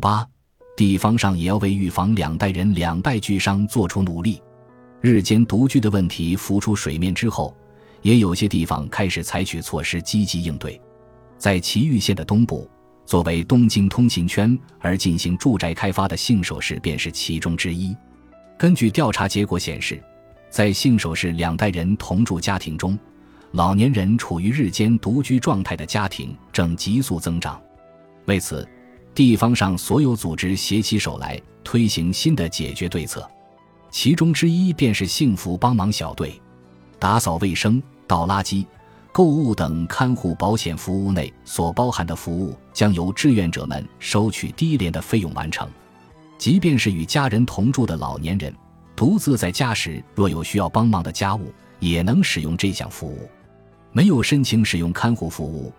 八，地方上也要为预防两代人两败俱伤做出努力。日间独居的问题浮出水面之后，也有些地方开始采取措施积极应对。在祁玉县的东部，作为东京通勤圈而进行住宅开发的信守市便是其中之一。根据调查结果显示，在信守市两代人同住家庭中，老年人处于日间独居状态的家庭正急速增长。为此，地方上所有组织携起手来推行新的解决对策。其中之一便是幸福帮忙小队，打扫卫生、倒垃圾、购物等看护保险服务内所包含的服务，将由志愿者们收取低廉的费用完成。即便是与家人同住的老年人，独自在家时若有需要帮忙的家务，也能使用这项服务。没有申请使用看护服务，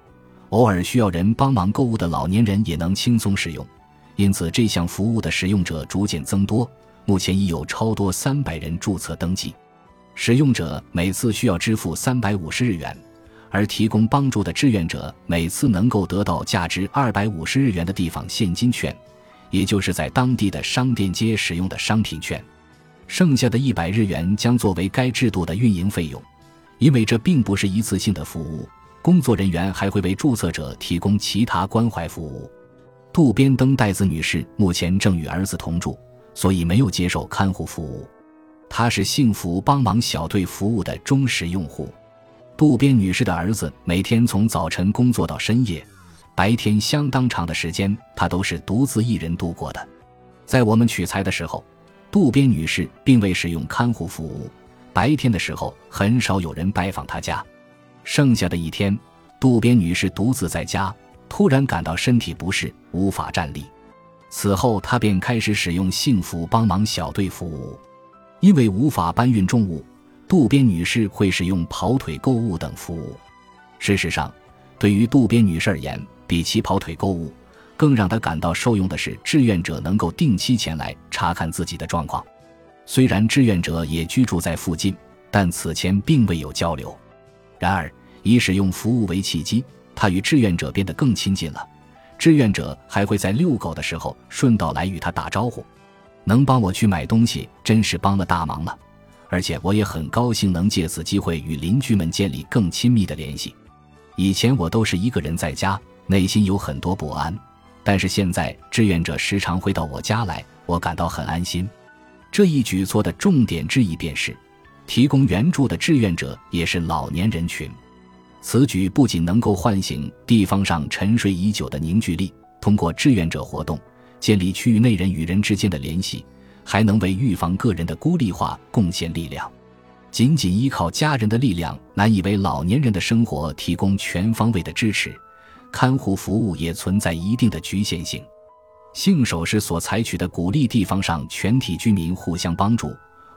偶尔需要人帮忙购物的老年人也能轻松使用。因此，这项服务的使用者逐渐增多。目前已有超多三百人注册登记，使用者每次需要支付三百五十日元，而提供帮助的志愿者每次能够得到价值二百五十日元的地方现金券，也就是在当地的商店街使用的商品券。剩下的一百日元将作为该制度的运营费用，因为这并不是一次性的服务，工作人员还会为注册者提供其他关怀服务。渡边登代子女士目前正与儿子同住。所以没有接受看护服务，她是幸福帮忙小队服务的忠实用户。渡边女士的儿子每天从早晨工作到深夜，白天相当长的时间她都是独自一人度过的。在我们取材的时候，渡边女士并未使用看护服务，白天的时候很少有人拜访她家。剩下的一天，渡边女士独自在家，突然感到身体不适，无法站立。此后，她便开始使用幸福帮忙小队服务。因为无法搬运重物，渡边女士会使用跑腿购物等服务。事实上，对于渡边女士而言，比起跑腿购物，更让她感到受用的是志愿者能够定期前来查看自己的状况。虽然志愿者也居住在附近，但此前并未有交流。然而，以使用服务为契机，他与志愿者变得更亲近了。志愿者还会在遛狗的时候顺道来与他打招呼，能帮我去买东西，真是帮了大忙了。而且我也很高兴能借此机会与邻居们建立更亲密的联系。以前我都是一个人在家，内心有很多不安，但是现在志愿者时常会到我家来，我感到很安心。这一举措的重点之一便是，提供援助的志愿者也是老年人群。此举不仅能够唤醒地方上沉睡已久的凝聚力，通过志愿者活动建立区域内人与人之间的联系，还能为预防个人的孤立化贡献力量。仅仅依靠家人的力量，难以为老年人的生活提供全方位的支持。看护服务也存在一定的局限性。信守市所采取的鼓励地方上全体居民互相帮助、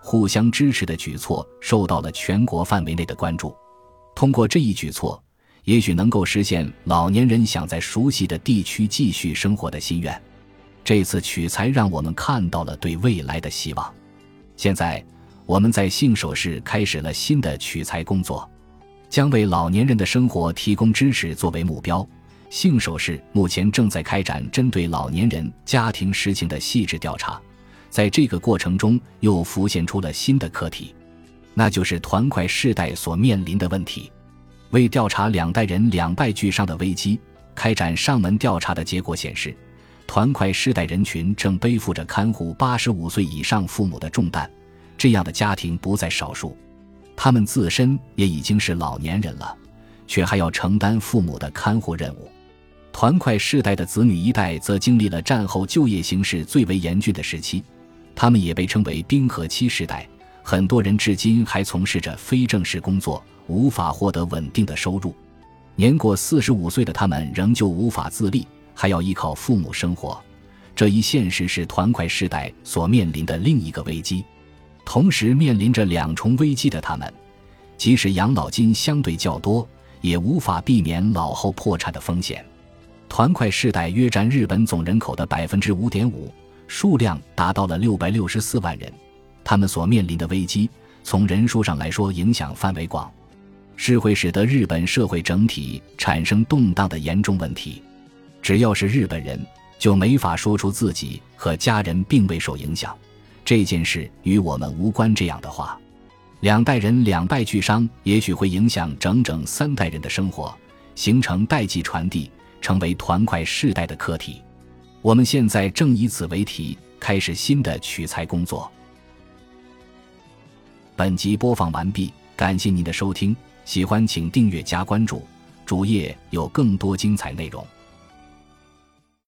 互相支持的举措，受到了全国范围内的关注。通过这一举措，也许能够实现老年人想在熟悉的地区继续生活的心愿。这次取材让我们看到了对未来的希望。现在，我们在信守市开始了新的取材工作，将为老年人的生活提供支持作为目标。信守市目前正在开展针对老年人家庭实情的细致调查，在这个过程中又浮现出了新的课题。那就是团块世代所面临的问题。为调查两代人两败俱伤的危机，开展上门调查的结果显示，团块世代人群正背负着看护八十五岁以上父母的重担。这样的家庭不在少数，他们自身也已经是老年人了，却还要承担父母的看护任务。团块世代的子女一代则经历了战后就业形势最为严峻的时期，他们也被称为冰河期时代。很多人至今还从事着非正式工作，无法获得稳定的收入。年过四十五岁的他们仍旧无法自立，还要依靠父母生活。这一现实是团块世代所面临的另一个危机。同时面临着两重危机的他们，即使养老金相对较多，也无法避免老后破产的风险。团块世代约占日本总人口的百分之五点五，数量达到了六百六十四万人。他们所面临的危机，从人数上来说影响范围广，是会使得日本社会整体产生动荡的严重问题。只要是日本人，就没法说出自己和家人并未受影响，这件事与我们无关这样的话。两代人两败俱伤，也许会影响整整三代人的生活，形成代际传递，成为团块世代的课题。我们现在正以此为题，开始新的取材工作。本集播放完毕，感谢您的收听，喜欢请订阅加关注，主页有更多精彩内容。